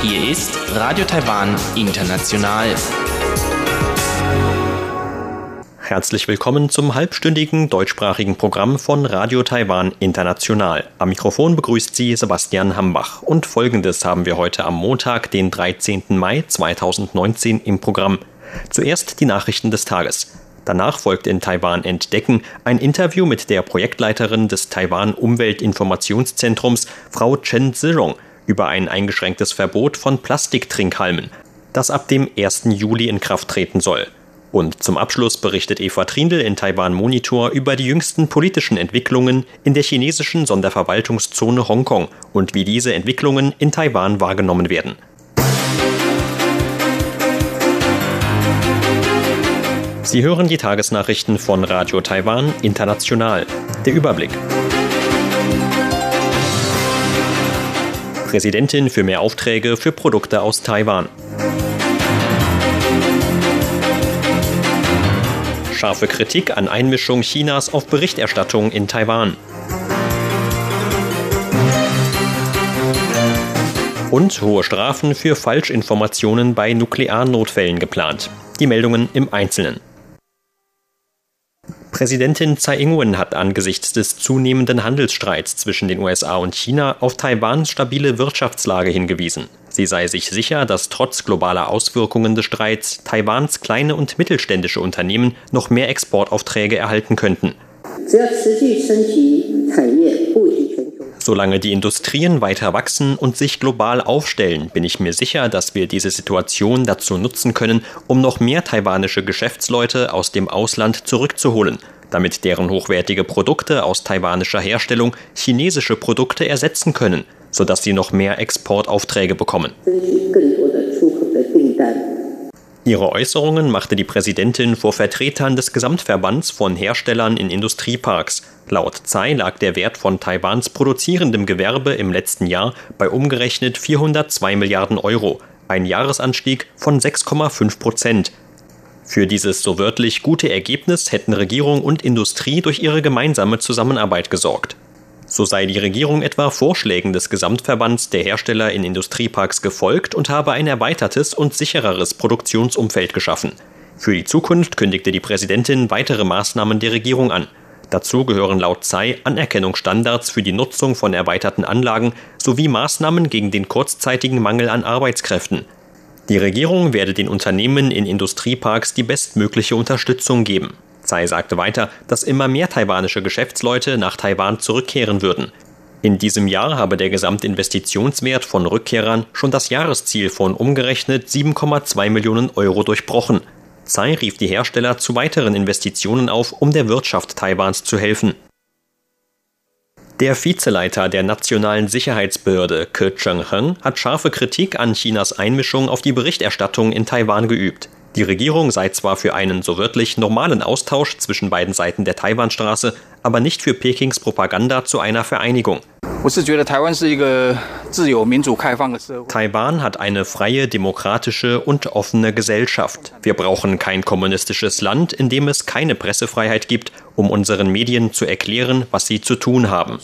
Hier ist Radio Taiwan International. Herzlich willkommen zum halbstündigen deutschsprachigen Programm von Radio Taiwan International. Am Mikrofon begrüßt Sie Sebastian Hambach. Und folgendes haben wir heute am Montag, den 13. Mai 2019 im Programm. Zuerst die Nachrichten des Tages. Danach folgt in Taiwan Entdecken ein Interview mit der Projektleiterin des Taiwan Umweltinformationszentrums, Frau Chen Zirong, über ein eingeschränktes Verbot von Plastiktrinkhalmen, das ab dem 1. Juli in Kraft treten soll. Und zum Abschluss berichtet Eva Trindl in Taiwan Monitor über die jüngsten politischen Entwicklungen in der chinesischen Sonderverwaltungszone Hongkong und wie diese Entwicklungen in Taiwan wahrgenommen werden. Sie hören die Tagesnachrichten von Radio Taiwan International. Der Überblick. Präsidentin für mehr Aufträge für Produkte aus Taiwan. Scharfe Kritik an Einmischung Chinas auf Berichterstattung in Taiwan. Und hohe Strafen für Falschinformationen bei Nuklearnotfällen geplant. Die Meldungen im Einzelnen. Präsidentin Tsai Ing-wen hat angesichts des zunehmenden Handelsstreits zwischen den USA und China auf Taiwans stabile Wirtschaftslage hingewiesen. Sie sei sich sicher, dass trotz globaler Auswirkungen des Streits Taiwans kleine und mittelständische Unternehmen noch mehr Exportaufträge erhalten könnten. Solange die Industrien weiter wachsen und sich global aufstellen, bin ich mir sicher, dass wir diese Situation dazu nutzen können, um noch mehr taiwanische Geschäftsleute aus dem Ausland zurückzuholen, damit deren hochwertige Produkte aus taiwanischer Herstellung chinesische Produkte ersetzen können, sodass sie noch mehr Exportaufträge bekommen. Ihre Äußerungen machte die Präsidentin vor Vertretern des Gesamtverbands von Herstellern in Industrieparks. Laut Tsai lag der Wert von Taiwans produzierendem Gewerbe im letzten Jahr bei umgerechnet 402 Milliarden Euro, ein Jahresanstieg von 6,5 Prozent. Für dieses so wörtlich gute Ergebnis hätten Regierung und Industrie durch ihre gemeinsame Zusammenarbeit gesorgt. So sei die Regierung etwa Vorschlägen des Gesamtverbands der Hersteller in Industrieparks gefolgt und habe ein erweitertes und sichereres Produktionsumfeld geschaffen. Für die Zukunft kündigte die Präsidentin weitere Maßnahmen der Regierung an. Dazu gehören laut Tsai Anerkennungsstandards für die Nutzung von erweiterten Anlagen sowie Maßnahmen gegen den kurzzeitigen Mangel an Arbeitskräften. Die Regierung werde den Unternehmen in Industrieparks die bestmögliche Unterstützung geben. Tsai sagte weiter, dass immer mehr taiwanische Geschäftsleute nach Taiwan zurückkehren würden. In diesem Jahr habe der Gesamtinvestitionswert von Rückkehrern schon das Jahresziel von umgerechnet 7,2 Millionen Euro durchbrochen. Tsai rief die Hersteller zu weiteren Investitionen auf, um der Wirtschaft Taiwans zu helfen. Der Vizeleiter der Nationalen Sicherheitsbehörde, Ke Cheng-heng, hat scharfe Kritik an Chinas Einmischung auf die Berichterstattung in Taiwan geübt. Die Regierung sei zwar für einen so wörtlich normalen Austausch zwischen beiden Seiten der Taiwanstraße, aber nicht für Pekings Propaganda zu einer Vereinigung. Taiwan hat eine freie, demokratische und offene Gesellschaft. Wir brauchen kein kommunistisches Land, in dem es keine Pressefreiheit gibt, um unseren Medien zu erklären, was sie zu tun haben.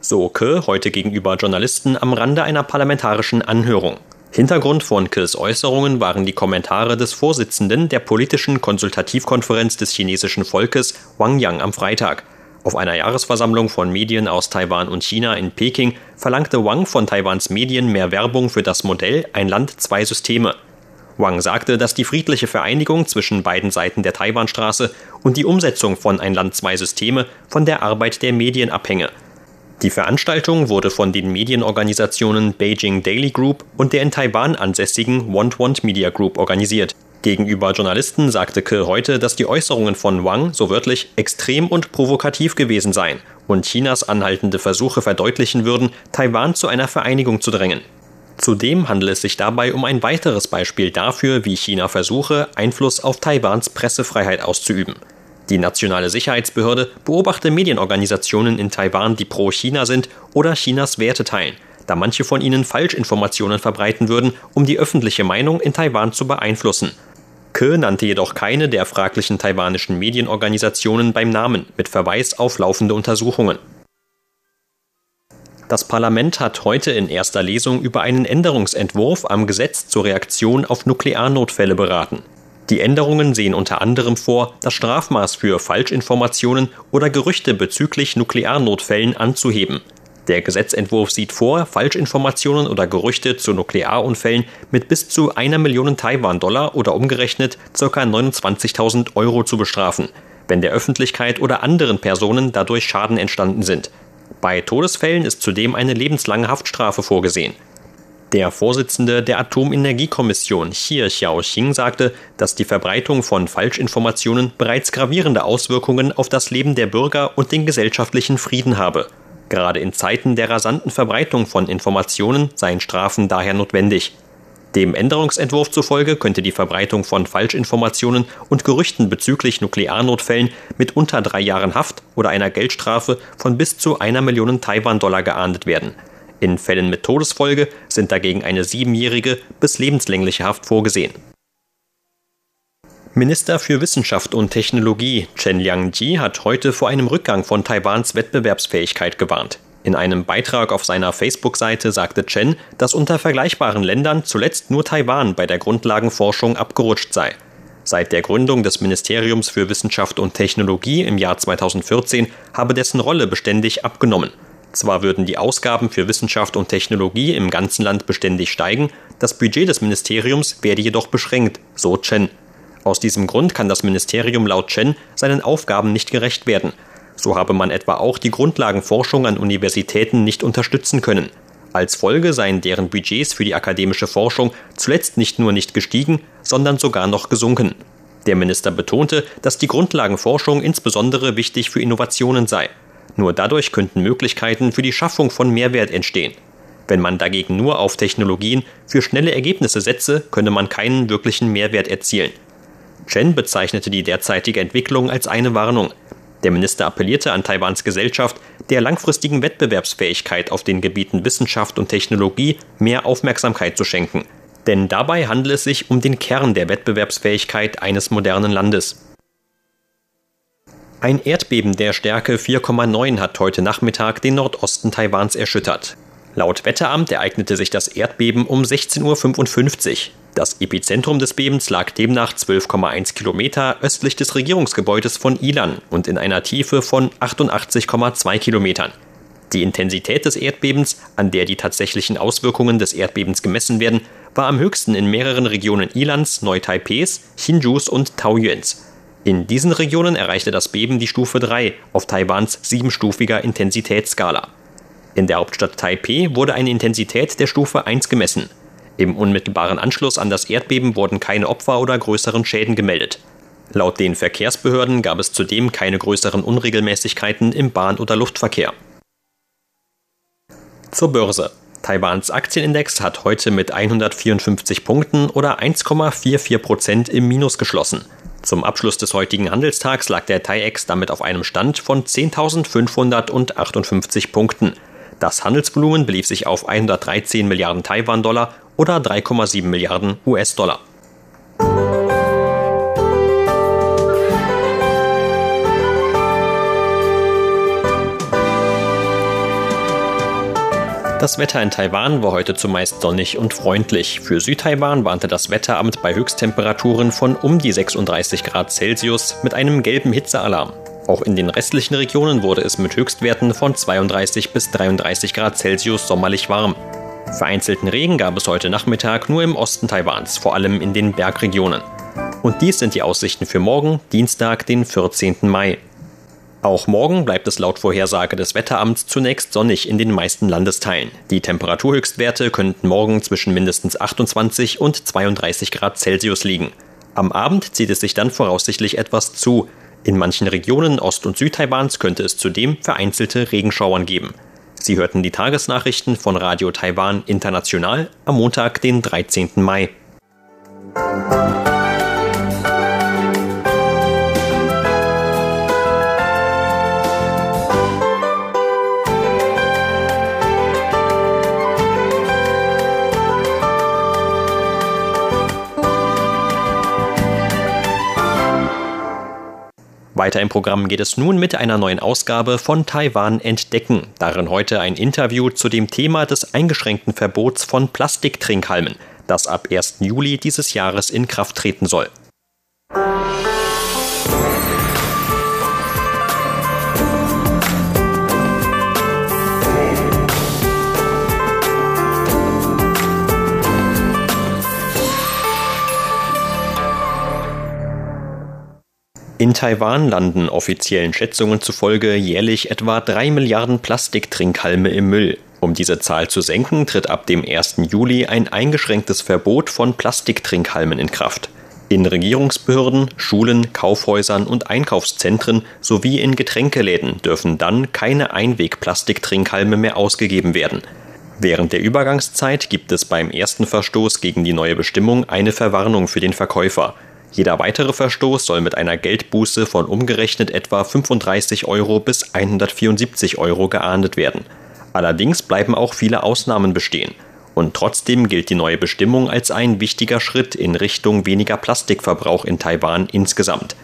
So Ke heute gegenüber Journalisten am Rande einer parlamentarischen Anhörung. Hintergrund von Kills Äußerungen waren die Kommentare des Vorsitzenden der politischen Konsultativkonferenz des chinesischen Volkes, Wang Yang, am Freitag. Auf einer Jahresversammlung von Medien aus Taiwan und China in Peking verlangte Wang von Taiwans Medien mehr Werbung für das Modell Ein Land, zwei Systeme. Wang sagte, dass die friedliche Vereinigung zwischen beiden Seiten der Taiwanstraße und die Umsetzung von Ein Land, zwei Systeme von der Arbeit der Medien abhänge. Die Veranstaltung wurde von den Medienorganisationen Beijing Daily Group und der in Taiwan ansässigen Want Want Media Group organisiert. Gegenüber Journalisten sagte Ke heute, dass die Äußerungen von Wang so wörtlich extrem und provokativ gewesen seien und Chinas anhaltende Versuche verdeutlichen würden, Taiwan zu einer Vereinigung zu drängen. Zudem handele es sich dabei um ein weiteres Beispiel dafür, wie China versuche, Einfluss auf Taiwans Pressefreiheit auszuüben. Die nationale Sicherheitsbehörde beobachte Medienorganisationen in Taiwan, die pro China sind oder Chinas Werte teilen, da manche von ihnen Falschinformationen verbreiten würden, um die öffentliche Meinung in Taiwan zu beeinflussen. Ke nannte jedoch keine der fraglichen taiwanischen Medienorganisationen beim Namen mit Verweis auf laufende Untersuchungen. Das Parlament hat heute in erster Lesung über einen Änderungsentwurf am Gesetz zur Reaktion auf Nuklearnotfälle beraten. Die Änderungen sehen unter anderem vor, das Strafmaß für Falschinformationen oder Gerüchte bezüglich Nuklearnotfällen anzuheben. Der Gesetzentwurf sieht vor, Falschinformationen oder Gerüchte zu Nuklearunfällen mit bis zu einer Million Taiwan-Dollar oder umgerechnet ca. 29.000 Euro zu bestrafen, wenn der Öffentlichkeit oder anderen Personen dadurch Schaden entstanden sind. Bei Todesfällen ist zudem eine lebenslange Haftstrafe vorgesehen. Der Vorsitzende der Atomenergiekommission, Xie Xiaoxing, sagte, dass die Verbreitung von Falschinformationen bereits gravierende Auswirkungen auf das Leben der Bürger und den gesellschaftlichen Frieden habe. Gerade in Zeiten der rasanten Verbreitung von Informationen seien Strafen daher notwendig. Dem Änderungsentwurf zufolge könnte die Verbreitung von Falschinformationen und Gerüchten bezüglich Nuklearnotfällen mit unter drei Jahren Haft oder einer Geldstrafe von bis zu einer Million Taiwan-Dollar geahndet werden. In Fällen mit Todesfolge sind dagegen eine siebenjährige bis lebenslängliche Haft vorgesehen. Minister für Wissenschaft und Technologie Chen Liangji hat heute vor einem Rückgang von Taiwans Wettbewerbsfähigkeit gewarnt. In einem Beitrag auf seiner Facebook-Seite sagte Chen, dass unter vergleichbaren Ländern zuletzt nur Taiwan bei der Grundlagenforschung abgerutscht sei. Seit der Gründung des Ministeriums für Wissenschaft und Technologie im Jahr 2014 habe dessen Rolle beständig abgenommen. Zwar würden die Ausgaben für Wissenschaft und Technologie im ganzen Land beständig steigen, das Budget des Ministeriums werde jedoch beschränkt, so Chen. Aus diesem Grund kann das Ministerium laut Chen seinen Aufgaben nicht gerecht werden. So habe man etwa auch die Grundlagenforschung an Universitäten nicht unterstützen können. Als Folge seien deren Budgets für die akademische Forschung zuletzt nicht nur nicht gestiegen, sondern sogar noch gesunken. Der Minister betonte, dass die Grundlagenforschung insbesondere wichtig für Innovationen sei. Nur dadurch könnten Möglichkeiten für die Schaffung von Mehrwert entstehen. Wenn man dagegen nur auf Technologien für schnelle Ergebnisse setze, könne man keinen wirklichen Mehrwert erzielen. Chen bezeichnete die derzeitige Entwicklung als eine Warnung. Der Minister appellierte an Taiwans Gesellschaft, der langfristigen Wettbewerbsfähigkeit auf den Gebieten Wissenschaft und Technologie mehr Aufmerksamkeit zu schenken. Denn dabei handelt es sich um den Kern der Wettbewerbsfähigkeit eines modernen Landes. Ein Erdbeben der Stärke 4,9 hat heute Nachmittag den Nordosten Taiwans erschüttert. Laut Wetteramt ereignete sich das Erdbeben um 16.55 Uhr. Das Epizentrum des Bebens lag demnach 12,1 Kilometer östlich des Regierungsgebäudes von Ilan und in einer Tiefe von 88,2 Kilometern. Die Intensität des Erdbebens, an der die tatsächlichen Auswirkungen des Erdbebens gemessen werden, war am höchsten in mehreren Regionen Ilans, Neu-Taipehs, Hsinchus und Taoyuans. In diesen Regionen erreichte das Beben die Stufe 3 auf Taiwans siebenstufiger Intensitätsskala. In der Hauptstadt Taipeh wurde eine Intensität der Stufe 1 gemessen. Im unmittelbaren Anschluss an das Erdbeben wurden keine Opfer oder größeren Schäden gemeldet. Laut den Verkehrsbehörden gab es zudem keine größeren Unregelmäßigkeiten im Bahn- oder Luftverkehr. Zur Börse. Taiwans Aktienindex hat heute mit 154 Punkten oder 1,44 Prozent im Minus geschlossen. Zum Abschluss des heutigen Handelstags lag der TAIEX damit auf einem Stand von 10.558 Punkten. Das Handelsvolumen belief sich auf 113 Milliarden Taiwan-Dollar oder 3,7 Milliarden US-Dollar. Das Wetter in Taiwan war heute zumeist sonnig und freundlich. Für Südtaiwan warnte das Wetteramt bei Höchsttemperaturen von um die 36 Grad Celsius mit einem gelben Hitzealarm. Auch in den restlichen Regionen wurde es mit Höchstwerten von 32 bis 33 Grad Celsius sommerlich warm. Vereinzelten Regen gab es heute Nachmittag nur im Osten Taiwans, vor allem in den Bergregionen. Und dies sind die Aussichten für morgen, Dienstag, den 14. Mai. Auch morgen bleibt es laut Vorhersage des Wetteramts zunächst sonnig in den meisten Landesteilen. Die Temperaturhöchstwerte könnten morgen zwischen mindestens 28 und 32 Grad Celsius liegen. Am Abend zieht es sich dann voraussichtlich etwas zu. In manchen Regionen Ost- und Südtaiwans könnte es zudem vereinzelte Regenschauern geben. Sie hörten die Tagesnachrichten von Radio Taiwan International am Montag, den 13. Mai. Weiter im Programm geht es nun mit einer neuen Ausgabe von Taiwan Entdecken. Darin heute ein Interview zu dem Thema des eingeschränkten Verbots von Plastiktrinkhalmen, das ab 1. Juli dieses Jahres in Kraft treten soll. In Taiwan landen offiziellen Schätzungen zufolge jährlich etwa 3 Milliarden Plastiktrinkhalme im Müll. Um diese Zahl zu senken, tritt ab dem 1. Juli ein eingeschränktes Verbot von Plastiktrinkhalmen in Kraft. In Regierungsbehörden, Schulen, Kaufhäusern und Einkaufszentren sowie in Getränkeläden dürfen dann keine Einweg-Plastiktrinkhalme mehr ausgegeben werden. Während der Übergangszeit gibt es beim ersten Verstoß gegen die neue Bestimmung eine Verwarnung für den Verkäufer. Jeder weitere Verstoß soll mit einer Geldbuße von umgerechnet etwa 35 Euro bis 174 Euro geahndet werden. Allerdings bleiben auch viele Ausnahmen bestehen. Und trotzdem gilt die neue Bestimmung als ein wichtiger Schritt in Richtung weniger Plastikverbrauch in Taiwan insgesamt.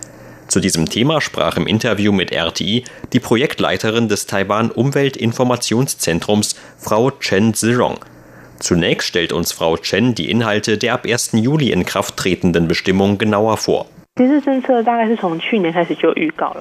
Zu diesem Thema sprach im Interview mit RTI die Projektleiterin des Taiwan Umweltinformationszentrums, Frau Chen Zirong. Zunächst stellt uns Frau Chen die Inhalte der ab 1. Juli in Kraft tretenden Bestimmung genauer vor.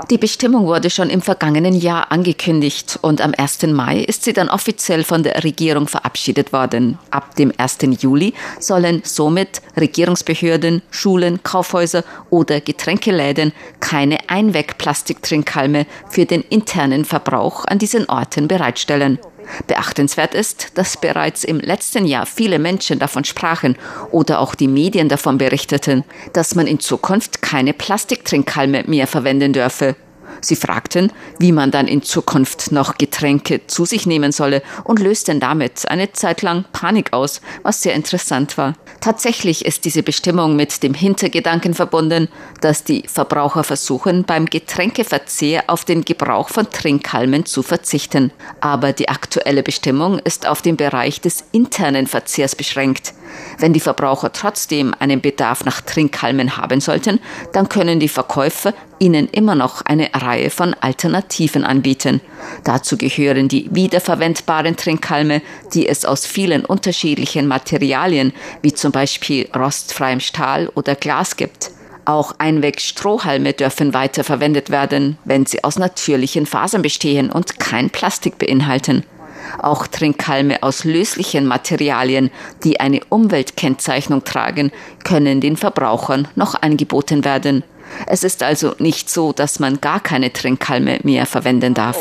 Die Bestimmung wurde schon im vergangenen Jahr angekündigt und am 1. Mai ist sie dann offiziell von der Regierung verabschiedet worden. Ab dem 1. Juli sollen somit Regierungsbehörden, Schulen, Kaufhäuser oder Getränkeläden keine Einwegplastiktrinkhalme für den internen Verbrauch an diesen Orten bereitstellen. Beachtenswert ist, dass bereits im letzten Jahr viele Menschen davon sprachen oder auch die Medien davon berichteten, dass man in Zukunft keine Plastiktrinkhalme mehr verwenden dürfe. Sie fragten, wie man dann in Zukunft noch Getränke zu sich nehmen solle und lösten damit eine Zeit lang Panik aus, was sehr interessant war. Tatsächlich ist diese Bestimmung mit dem Hintergedanken verbunden, dass die Verbraucher versuchen, beim Getränkeverzehr auf den Gebrauch von Trinkhalmen zu verzichten. Aber die aktuelle Bestimmung ist auf den Bereich des internen Verzehrs beschränkt. Wenn die Verbraucher trotzdem einen Bedarf nach Trinkhalmen haben sollten, dann können die Verkäufer ihnen immer noch eine Reihe von Alternativen anbieten. Dazu gehören die wiederverwendbaren Trinkhalme, die es aus vielen unterschiedlichen Materialien, wie zum Beispiel rostfreiem Stahl oder Glas gibt. Auch Einwegstrohhalme dürfen weiter verwendet werden, wenn sie aus natürlichen Fasern bestehen und kein Plastik beinhalten. Auch Trinkhalme aus löslichen Materialien, die eine Umweltkennzeichnung tragen, können den Verbrauchern noch angeboten werden. Es ist also nicht so, dass man gar keine Trinkhalme mehr verwenden darf.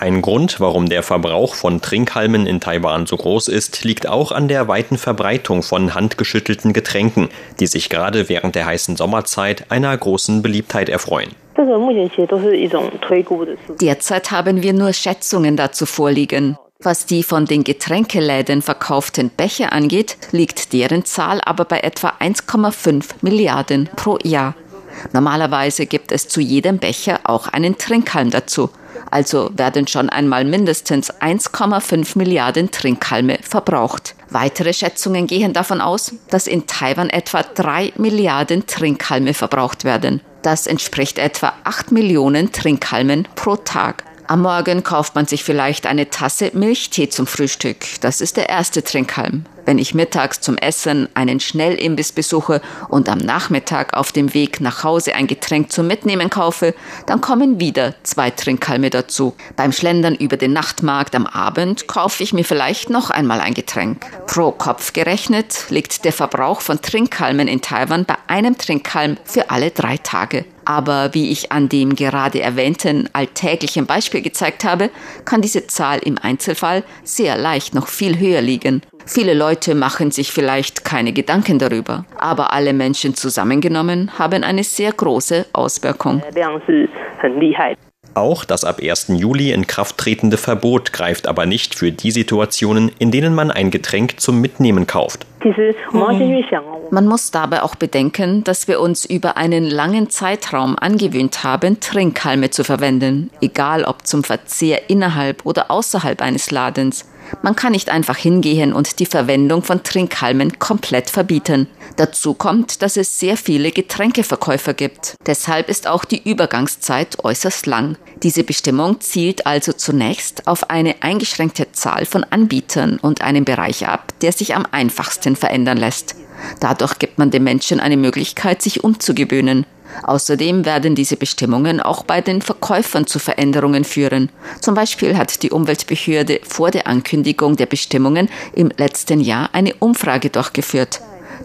Ein Grund, warum der Verbrauch von Trinkhalmen in Taiwan so groß ist, liegt auch an der weiten Verbreitung von handgeschüttelten Getränken, die sich gerade während der heißen Sommerzeit einer großen Beliebtheit erfreuen. Derzeit haben wir nur Schätzungen dazu vorliegen. Was die von den Getränkeläden verkauften Becher angeht, liegt deren Zahl aber bei etwa 1,5 Milliarden pro Jahr. Normalerweise gibt es zu jedem Becher auch einen Trinkhalm dazu. Also werden schon einmal mindestens 1,5 Milliarden Trinkhalme verbraucht. Weitere Schätzungen gehen davon aus, dass in Taiwan etwa 3 Milliarden Trinkhalme verbraucht werden. Das entspricht etwa 8 Millionen Trinkhalmen pro Tag. Am Morgen kauft man sich vielleicht eine Tasse Milchtee zum Frühstück. Das ist der erste Trinkhalm. Wenn ich mittags zum Essen einen Schnellimbiss besuche und am Nachmittag auf dem Weg nach Hause ein Getränk zum Mitnehmen kaufe, dann kommen wieder zwei Trinkhalme dazu. Beim Schlendern über den Nachtmarkt am Abend kaufe ich mir vielleicht noch einmal ein Getränk. Pro Kopf gerechnet liegt der Verbrauch von Trinkhalmen in Taiwan bei einem Trinkhalm für alle drei Tage. Aber wie ich an dem gerade erwähnten alltäglichen Beispiel gezeigt habe, kann diese Zahl im Einzelfall sehr leicht noch viel höher liegen. Viele Leute machen sich vielleicht keine Gedanken darüber, aber alle Menschen zusammengenommen haben eine sehr große Auswirkung. Auch das ab 1. Juli in Kraft tretende Verbot greift aber nicht für die Situationen, in denen man ein Getränk zum Mitnehmen kauft. Man muss dabei auch bedenken, dass wir uns über einen langen Zeitraum angewöhnt haben, Trinkhalme zu verwenden, egal ob zum Verzehr innerhalb oder außerhalb eines Ladens. Man kann nicht einfach hingehen und die Verwendung von Trinkhalmen komplett verbieten. Dazu kommt, dass es sehr viele Getränkeverkäufer gibt. Deshalb ist auch die Übergangszeit äußerst lang. Diese Bestimmung zielt also zunächst auf eine eingeschränkte Zahl von Anbietern und einen Bereich ab, der sich am einfachsten verändern lässt. Dadurch gibt man den Menschen eine Möglichkeit, sich umzugewöhnen. Außerdem werden diese Bestimmungen auch bei den Verkäufern zu Veränderungen führen. Zum Beispiel hat die Umweltbehörde vor der Ankündigung der Bestimmungen im letzten Jahr eine Umfrage durchgeführt.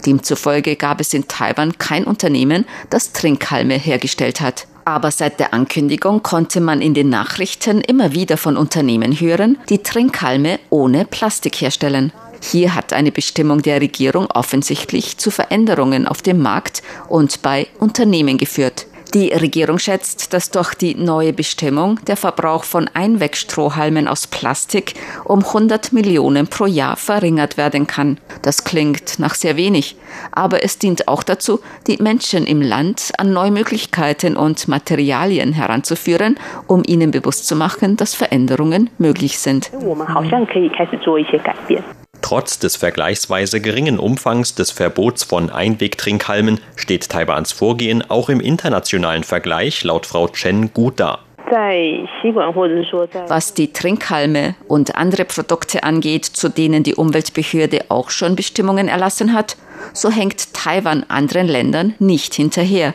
Demzufolge gab es in Taiwan kein Unternehmen, das Trinkhalme hergestellt hat. Aber seit der Ankündigung konnte man in den Nachrichten immer wieder von Unternehmen hören, die Trinkhalme ohne Plastik herstellen. Hier hat eine Bestimmung der Regierung offensichtlich zu Veränderungen auf dem Markt und bei Unternehmen geführt. Die Regierung schätzt, dass durch die neue Bestimmung der Verbrauch von Einwegstrohhalmen aus Plastik um 100 Millionen pro Jahr verringert werden kann. Das klingt nach sehr wenig, aber es dient auch dazu, die Menschen im Land an neue Möglichkeiten und Materialien heranzuführen, um ihnen bewusst zu machen, dass Veränderungen möglich sind. Trotz des vergleichsweise geringen Umfangs des Verbots von Einwegtrinkhalmen steht Taiwans Vorgehen auch im internationalen Vergleich laut Frau Chen gut da. Was die Trinkhalme und andere Produkte angeht, zu denen die Umweltbehörde auch schon Bestimmungen erlassen hat, so hängt Taiwan anderen Ländern nicht hinterher.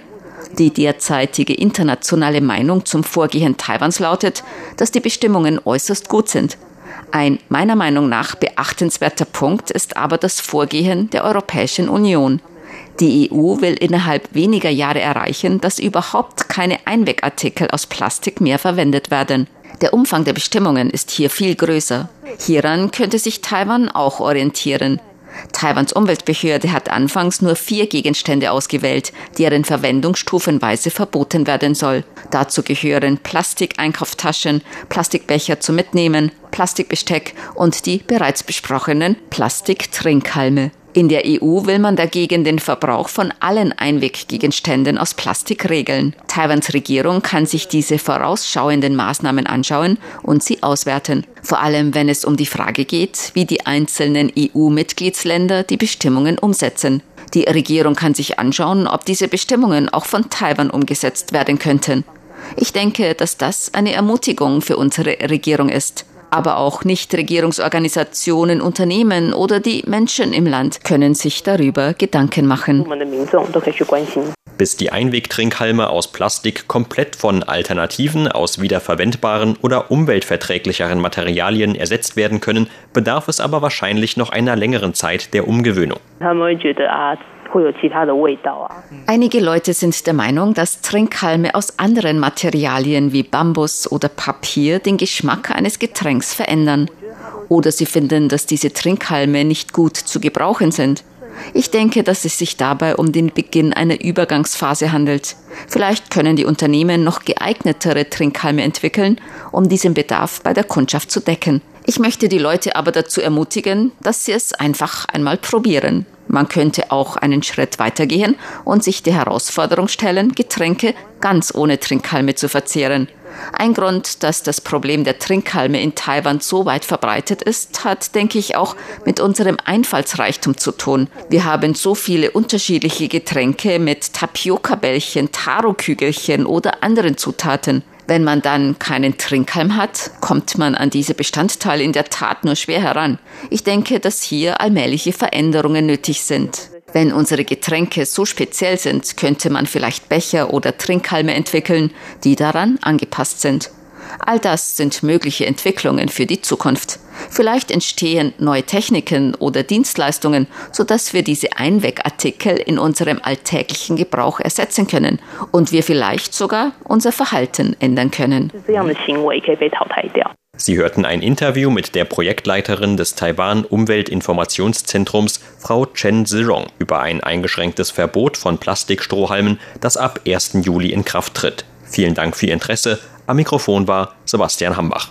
Die derzeitige internationale Meinung zum Vorgehen Taiwans lautet, dass die Bestimmungen äußerst gut sind. Ein meiner Meinung nach beachtenswerter Punkt ist aber das Vorgehen der Europäischen Union. Die EU will innerhalb weniger Jahre erreichen, dass überhaupt keine Einwegartikel aus Plastik mehr verwendet werden. Der Umfang der Bestimmungen ist hier viel größer. Hieran könnte sich Taiwan auch orientieren. Taiwans Umweltbehörde hat anfangs nur vier Gegenstände ausgewählt, deren Verwendung stufenweise verboten werden soll. Dazu gehören Plastikeinkauftaschen, Plastikbecher zum Mitnehmen, Plastikbesteck und die bereits besprochenen Plastiktrinkhalme. In der EU will man dagegen den Verbrauch von allen Einweggegenständen aus Plastik regeln. Taiwans Regierung kann sich diese vorausschauenden Maßnahmen anschauen und sie auswerten. Vor allem, wenn es um die Frage geht, wie die einzelnen EU-Mitgliedsländer die Bestimmungen umsetzen. Die Regierung kann sich anschauen, ob diese Bestimmungen auch von Taiwan umgesetzt werden könnten. Ich denke, dass das eine Ermutigung für unsere Regierung ist. Aber auch Nichtregierungsorganisationen, Unternehmen oder die Menschen im Land können sich darüber Gedanken machen. Bis die Einwegtrinkhalme aus Plastik komplett von Alternativen aus wiederverwendbaren oder umweltverträglicheren Materialien ersetzt werden können, bedarf es aber wahrscheinlich noch einer längeren Zeit der Umgewöhnung. Einige Leute sind der Meinung, dass Trinkhalme aus anderen Materialien wie Bambus oder Papier den Geschmack eines Getränks verändern. Oder sie finden, dass diese Trinkhalme nicht gut zu gebrauchen sind. Ich denke, dass es sich dabei um den Beginn einer Übergangsphase handelt. Vielleicht können die Unternehmen noch geeignetere Trinkhalme entwickeln, um diesen Bedarf bei der Kundschaft zu decken. Ich möchte die Leute aber dazu ermutigen, dass sie es einfach einmal probieren. Man könnte auch einen Schritt weitergehen und sich die Herausforderung stellen, Getränke ganz ohne Trinkhalme zu verzehren. Ein Grund, dass das Problem der Trinkhalme in Taiwan so weit verbreitet ist, hat, denke ich, auch mit unserem Einfallsreichtum zu tun. Wir haben so viele unterschiedliche Getränke mit Tapioca-Bällchen, Taro-Kügelchen oder anderen Zutaten. Wenn man dann keinen Trinkhalm hat, kommt man an diese Bestandteile in der Tat nur schwer heran. Ich denke, dass hier allmähliche Veränderungen nötig sind. Wenn unsere Getränke so speziell sind, könnte man vielleicht Becher oder Trinkhalme entwickeln, die daran angepasst sind. All das sind mögliche Entwicklungen für die Zukunft. Vielleicht entstehen neue Techniken oder Dienstleistungen, sodass wir diese Einwegartikel in unserem alltäglichen Gebrauch ersetzen können und wir vielleicht sogar unser Verhalten ändern können. Sie hörten ein Interview mit der Projektleiterin des Taiwan Umweltinformationszentrums, Frau Chen Zirong, über ein eingeschränktes Verbot von Plastikstrohhalmen, das ab 1. Juli in Kraft tritt. Vielen Dank für Ihr Interesse. Am Mikrofon war Sebastian Hambach.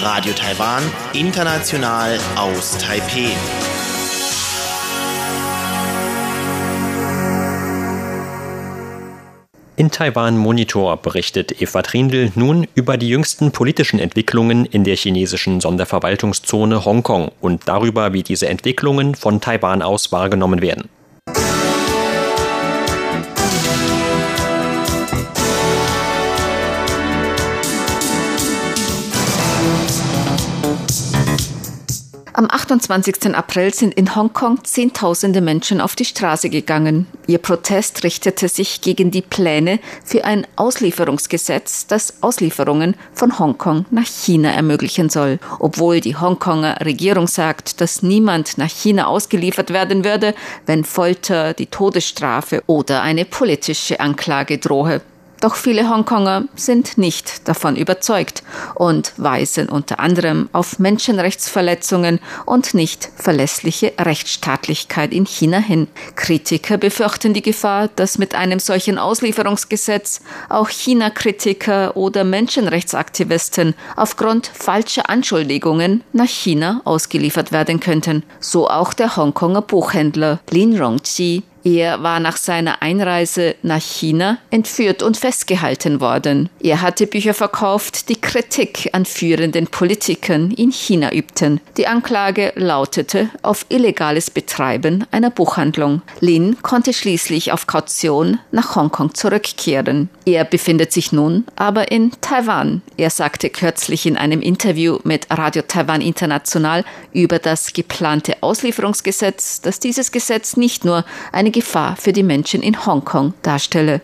Radio Taiwan, international aus Taipei. In Taiwan Monitor berichtet Eva Trindl nun über die jüngsten politischen Entwicklungen in der chinesischen Sonderverwaltungszone Hongkong und darüber, wie diese Entwicklungen von Taiwan aus wahrgenommen werden. Am 28. April sind in Hongkong Zehntausende Menschen auf die Straße gegangen. Ihr Protest richtete sich gegen die Pläne für ein Auslieferungsgesetz, das Auslieferungen von Hongkong nach China ermöglichen soll. Obwohl die Hongkonger Regierung sagt, dass niemand nach China ausgeliefert werden würde, wenn Folter, die Todesstrafe oder eine politische Anklage drohe. Doch viele Hongkonger sind nicht davon überzeugt und weisen unter anderem auf Menschenrechtsverletzungen und nicht verlässliche Rechtsstaatlichkeit in China hin. Kritiker befürchten die Gefahr, dass mit einem solchen Auslieferungsgesetz auch China-Kritiker oder Menschenrechtsaktivisten aufgrund falscher Anschuldigungen nach China ausgeliefert werden könnten. So auch der Hongkonger Buchhändler Lin Rongqi er war nach seiner Einreise nach China entführt und festgehalten worden. Er hatte Bücher verkauft, die Kritik an führenden Politikern in China übten. Die Anklage lautete auf illegales Betreiben einer Buchhandlung. Lin konnte schließlich auf Kaution nach Hongkong zurückkehren. Er befindet sich nun aber in Taiwan. Er sagte kürzlich in einem Interview mit Radio Taiwan International über das geplante Auslieferungsgesetz, dass dieses Gesetz nicht nur eine Gefahr für die Menschen in Hongkong darstelle.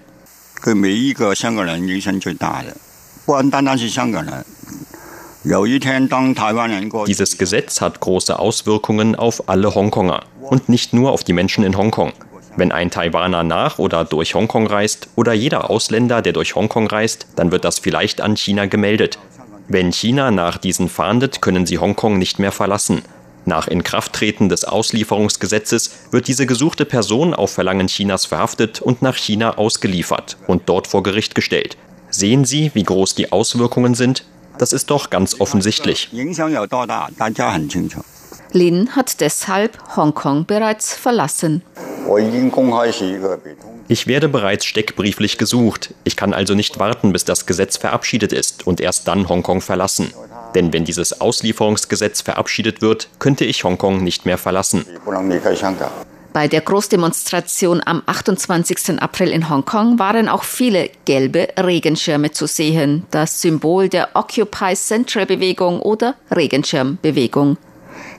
Dieses Gesetz hat große Auswirkungen auf alle Hongkonger und nicht nur auf die Menschen in Hongkong. Wenn ein Taiwaner nach oder durch Hongkong reist oder jeder Ausländer, der durch Hongkong reist, dann wird das vielleicht an China gemeldet. Wenn China nach diesen fahndet, können sie Hongkong nicht mehr verlassen. Nach Inkrafttreten des Auslieferungsgesetzes wird diese gesuchte Person auf Verlangen Chinas verhaftet und nach China ausgeliefert und dort vor Gericht gestellt. Sehen Sie, wie groß die Auswirkungen sind? Das ist doch ganz offensichtlich. Lin hat deshalb Hongkong bereits verlassen. Ich werde bereits steckbrieflich gesucht. Ich kann also nicht warten, bis das Gesetz verabschiedet ist und erst dann Hongkong verlassen. Denn wenn dieses Auslieferungsgesetz verabschiedet wird, könnte ich Hongkong nicht mehr verlassen. Bei der Großdemonstration am 28. April in Hongkong waren auch viele gelbe Regenschirme zu sehen, das Symbol der Occupy Central Bewegung oder Regenschirmbewegung.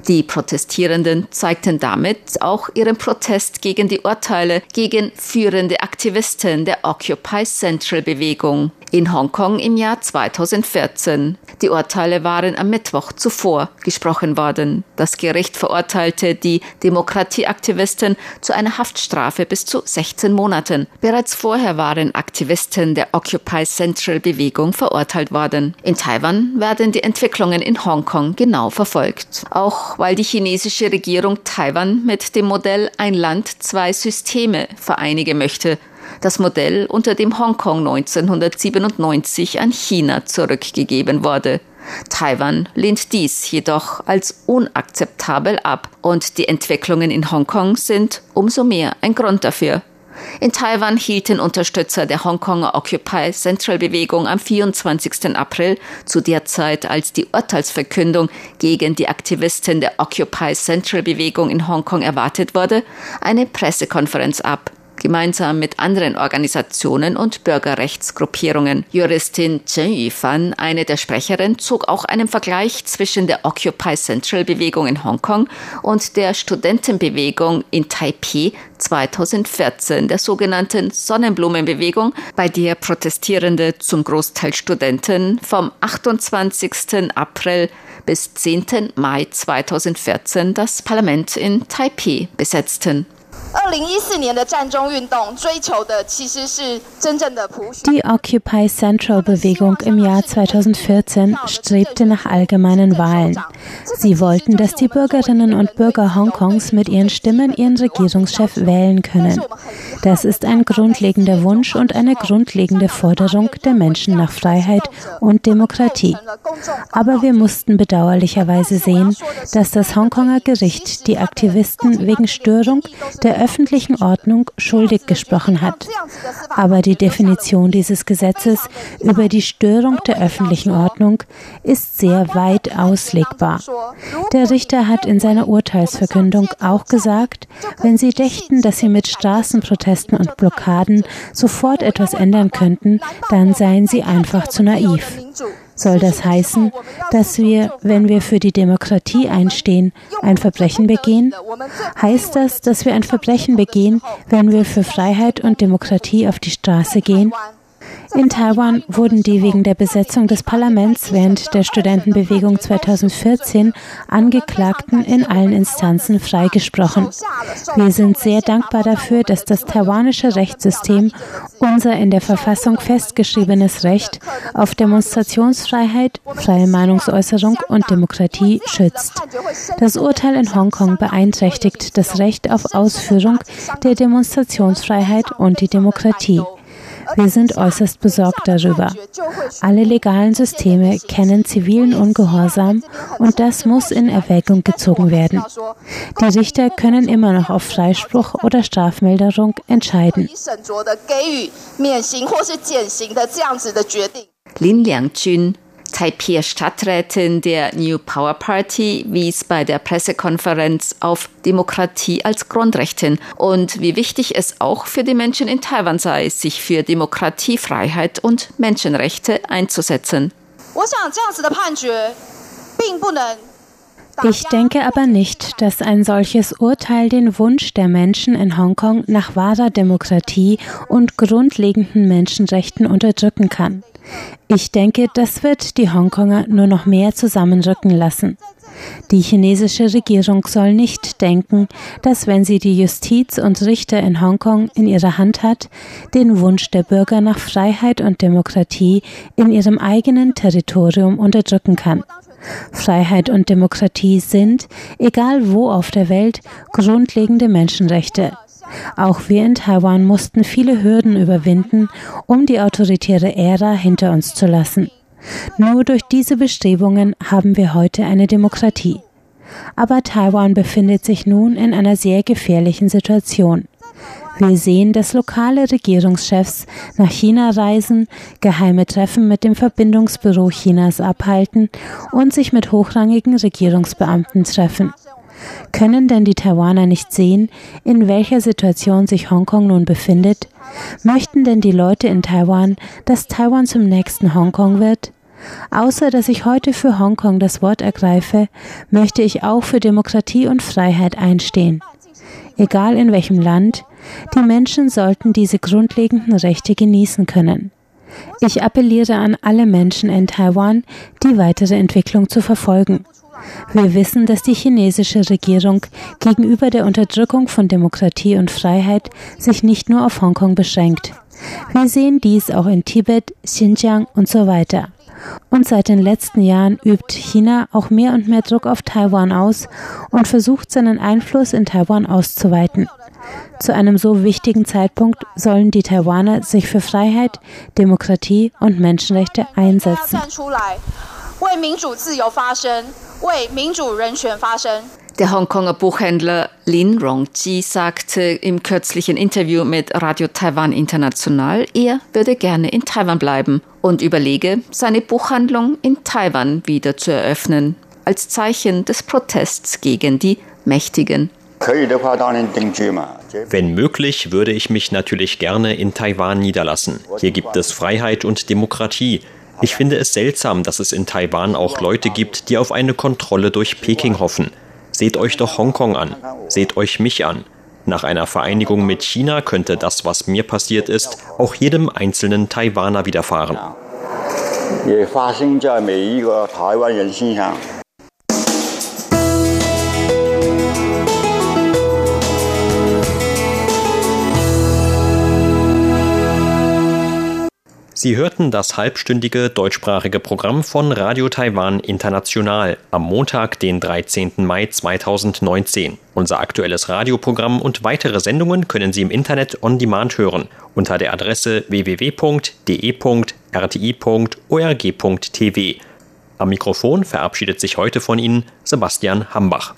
Die Protestierenden zeigten damit auch ihren Protest gegen die Urteile gegen führende Aktivisten der Occupy Central Bewegung in Hongkong im Jahr 2014. Die Urteile waren am Mittwoch zuvor gesprochen worden. Das Gericht verurteilte die Demokratieaktivisten zu einer Haftstrafe bis zu 16 Monaten. Bereits vorher waren Aktivisten der Occupy Central Bewegung verurteilt worden. In Taiwan werden die Entwicklungen in Hongkong genau verfolgt. Auch weil die chinesische Regierung Taiwan mit dem Modell Ein Land, zwei Systeme vereinigen möchte das Modell, unter dem Hongkong 1997 an China zurückgegeben wurde. Taiwan lehnt dies jedoch als unakzeptabel ab und die Entwicklungen in Hongkong sind umso mehr ein Grund dafür. In Taiwan hielten Unterstützer der Hongkonger Occupy Central Bewegung am 24. April, zu der Zeit, als die Urteilsverkündung gegen die Aktivisten der Occupy Central Bewegung in Hongkong erwartet wurde, eine Pressekonferenz ab gemeinsam mit anderen Organisationen und Bürgerrechtsgruppierungen. Juristin Chen Yifan, eine der Sprecherinnen, zog auch einen Vergleich zwischen der Occupy Central Bewegung in Hongkong und der Studentenbewegung in Taipei 2014, der sogenannten Sonnenblumenbewegung, bei der Protestierende zum Großteil Studenten vom 28. April bis 10. Mai 2014 das Parlament in Taipei besetzten. Die Occupy Central-Bewegung im Jahr 2014 strebte nach allgemeinen Wahlen. Sie wollten, dass die Bürgerinnen und Bürger Hongkongs mit ihren Stimmen ihren Regierungschef wählen können. Das ist ein grundlegender Wunsch und eine grundlegende Forderung der Menschen nach Freiheit und Demokratie. Aber wir mussten bedauerlicherweise sehen, dass das Hongkonger Gericht die Aktivisten wegen Störung der öffentlichen Ordnung schuldig gesprochen hat. Aber die Definition dieses Gesetzes über die Störung der öffentlichen Ordnung ist sehr weit auslegbar. Der Richter hat in seiner Urteilsverkündung auch gesagt, wenn Sie dächten, dass Sie mit Straßenprotesten und Blockaden sofort etwas ändern könnten, dann seien Sie einfach zu naiv. Soll das heißen, dass wir, wenn wir für die Demokratie einstehen, ein Verbrechen begehen? Heißt das, dass wir ein Verbrechen begehen, wenn wir für Freiheit und Demokratie auf die Straße gehen? In Taiwan wurden die wegen der Besetzung des Parlaments während der Studentenbewegung 2014 Angeklagten in allen Instanzen freigesprochen. Wir sind sehr dankbar dafür, dass das taiwanische Rechtssystem unser in der Verfassung festgeschriebenes Recht auf Demonstrationsfreiheit, freie Meinungsäußerung und Demokratie schützt. Das Urteil in Hongkong beeinträchtigt das Recht auf Ausführung der Demonstrationsfreiheit und die Demokratie. Wir sind äußerst besorgt darüber. Alle legalen Systeme kennen zivilen Ungehorsam und das muss in Erwägung gezogen werden. Die Richter können immer noch auf Freispruch oder Strafmilderung entscheiden. Lin Liangjun Taipei-Stadträtin der New Power Party wies bei der Pressekonferenz auf Demokratie als Grundrecht hin und wie wichtig es auch für die Menschen in Taiwan sei, sich für Demokratie, Freiheit und Menschenrechte einzusetzen. Ich denke aber nicht, dass ein solches Urteil den Wunsch der Menschen in Hongkong nach wahrer Demokratie und grundlegenden Menschenrechten unterdrücken kann. Ich denke, das wird die Hongkonger nur noch mehr zusammenrücken lassen. Die chinesische Regierung soll nicht denken, dass wenn sie die Justiz und Richter in Hongkong in ihrer Hand hat, den Wunsch der Bürger nach Freiheit und Demokratie in ihrem eigenen Territorium unterdrücken kann. Freiheit und Demokratie sind, egal wo auf der Welt, grundlegende Menschenrechte. Auch wir in Taiwan mussten viele Hürden überwinden, um die autoritäre Ära hinter uns zu lassen. Nur durch diese Bestrebungen haben wir heute eine Demokratie. Aber Taiwan befindet sich nun in einer sehr gefährlichen Situation. Wir sehen, dass lokale Regierungschefs nach China reisen, geheime Treffen mit dem Verbindungsbüro Chinas abhalten und sich mit hochrangigen Regierungsbeamten treffen. Können denn die Taiwaner nicht sehen, in welcher Situation sich Hongkong nun befindet? Möchten denn die Leute in Taiwan, dass Taiwan zum nächsten Hongkong wird? Außer dass ich heute für Hongkong das Wort ergreife, möchte ich auch für Demokratie und Freiheit einstehen. Egal in welchem Land, die Menschen sollten diese grundlegenden Rechte genießen können. Ich appelliere an alle Menschen in Taiwan, die weitere Entwicklung zu verfolgen. Wir wissen, dass die chinesische Regierung gegenüber der Unterdrückung von Demokratie und Freiheit sich nicht nur auf Hongkong beschränkt. Wir sehen dies auch in Tibet, Xinjiang und so weiter. Und seit den letzten Jahren übt China auch mehr und mehr Druck auf Taiwan aus und versucht seinen Einfluss in Taiwan auszuweiten. Zu einem so wichtigen Zeitpunkt sollen die Taiwaner sich für Freiheit, Demokratie und Menschenrechte einsetzen. Der Hongkonger Buchhändler Lin Rongji sagte im kürzlichen Interview mit Radio Taiwan International, er würde gerne in Taiwan bleiben und überlege, seine Buchhandlung in Taiwan wieder zu eröffnen, als Zeichen des Protests gegen die mächtigen Wenn möglich, würde ich mich natürlich gerne in Taiwan niederlassen. Hier gibt es Freiheit und Demokratie. Ich finde es seltsam, dass es in Taiwan auch Leute gibt, die auf eine Kontrolle durch Peking hoffen. Seht euch doch Hongkong an, seht euch mich an. Nach einer Vereinigung mit China könnte das, was mir passiert ist, auch jedem einzelnen Taiwaner widerfahren. 也发生在每一个台湾人身上。 Sie hörten das halbstündige deutschsprachige Programm von Radio Taiwan International am Montag, den 13. Mai 2019. Unser aktuelles Radioprogramm und weitere Sendungen können Sie im Internet on demand hören unter der Adresse www.de.rti.org.tv. Am Mikrofon verabschiedet sich heute von Ihnen Sebastian Hambach.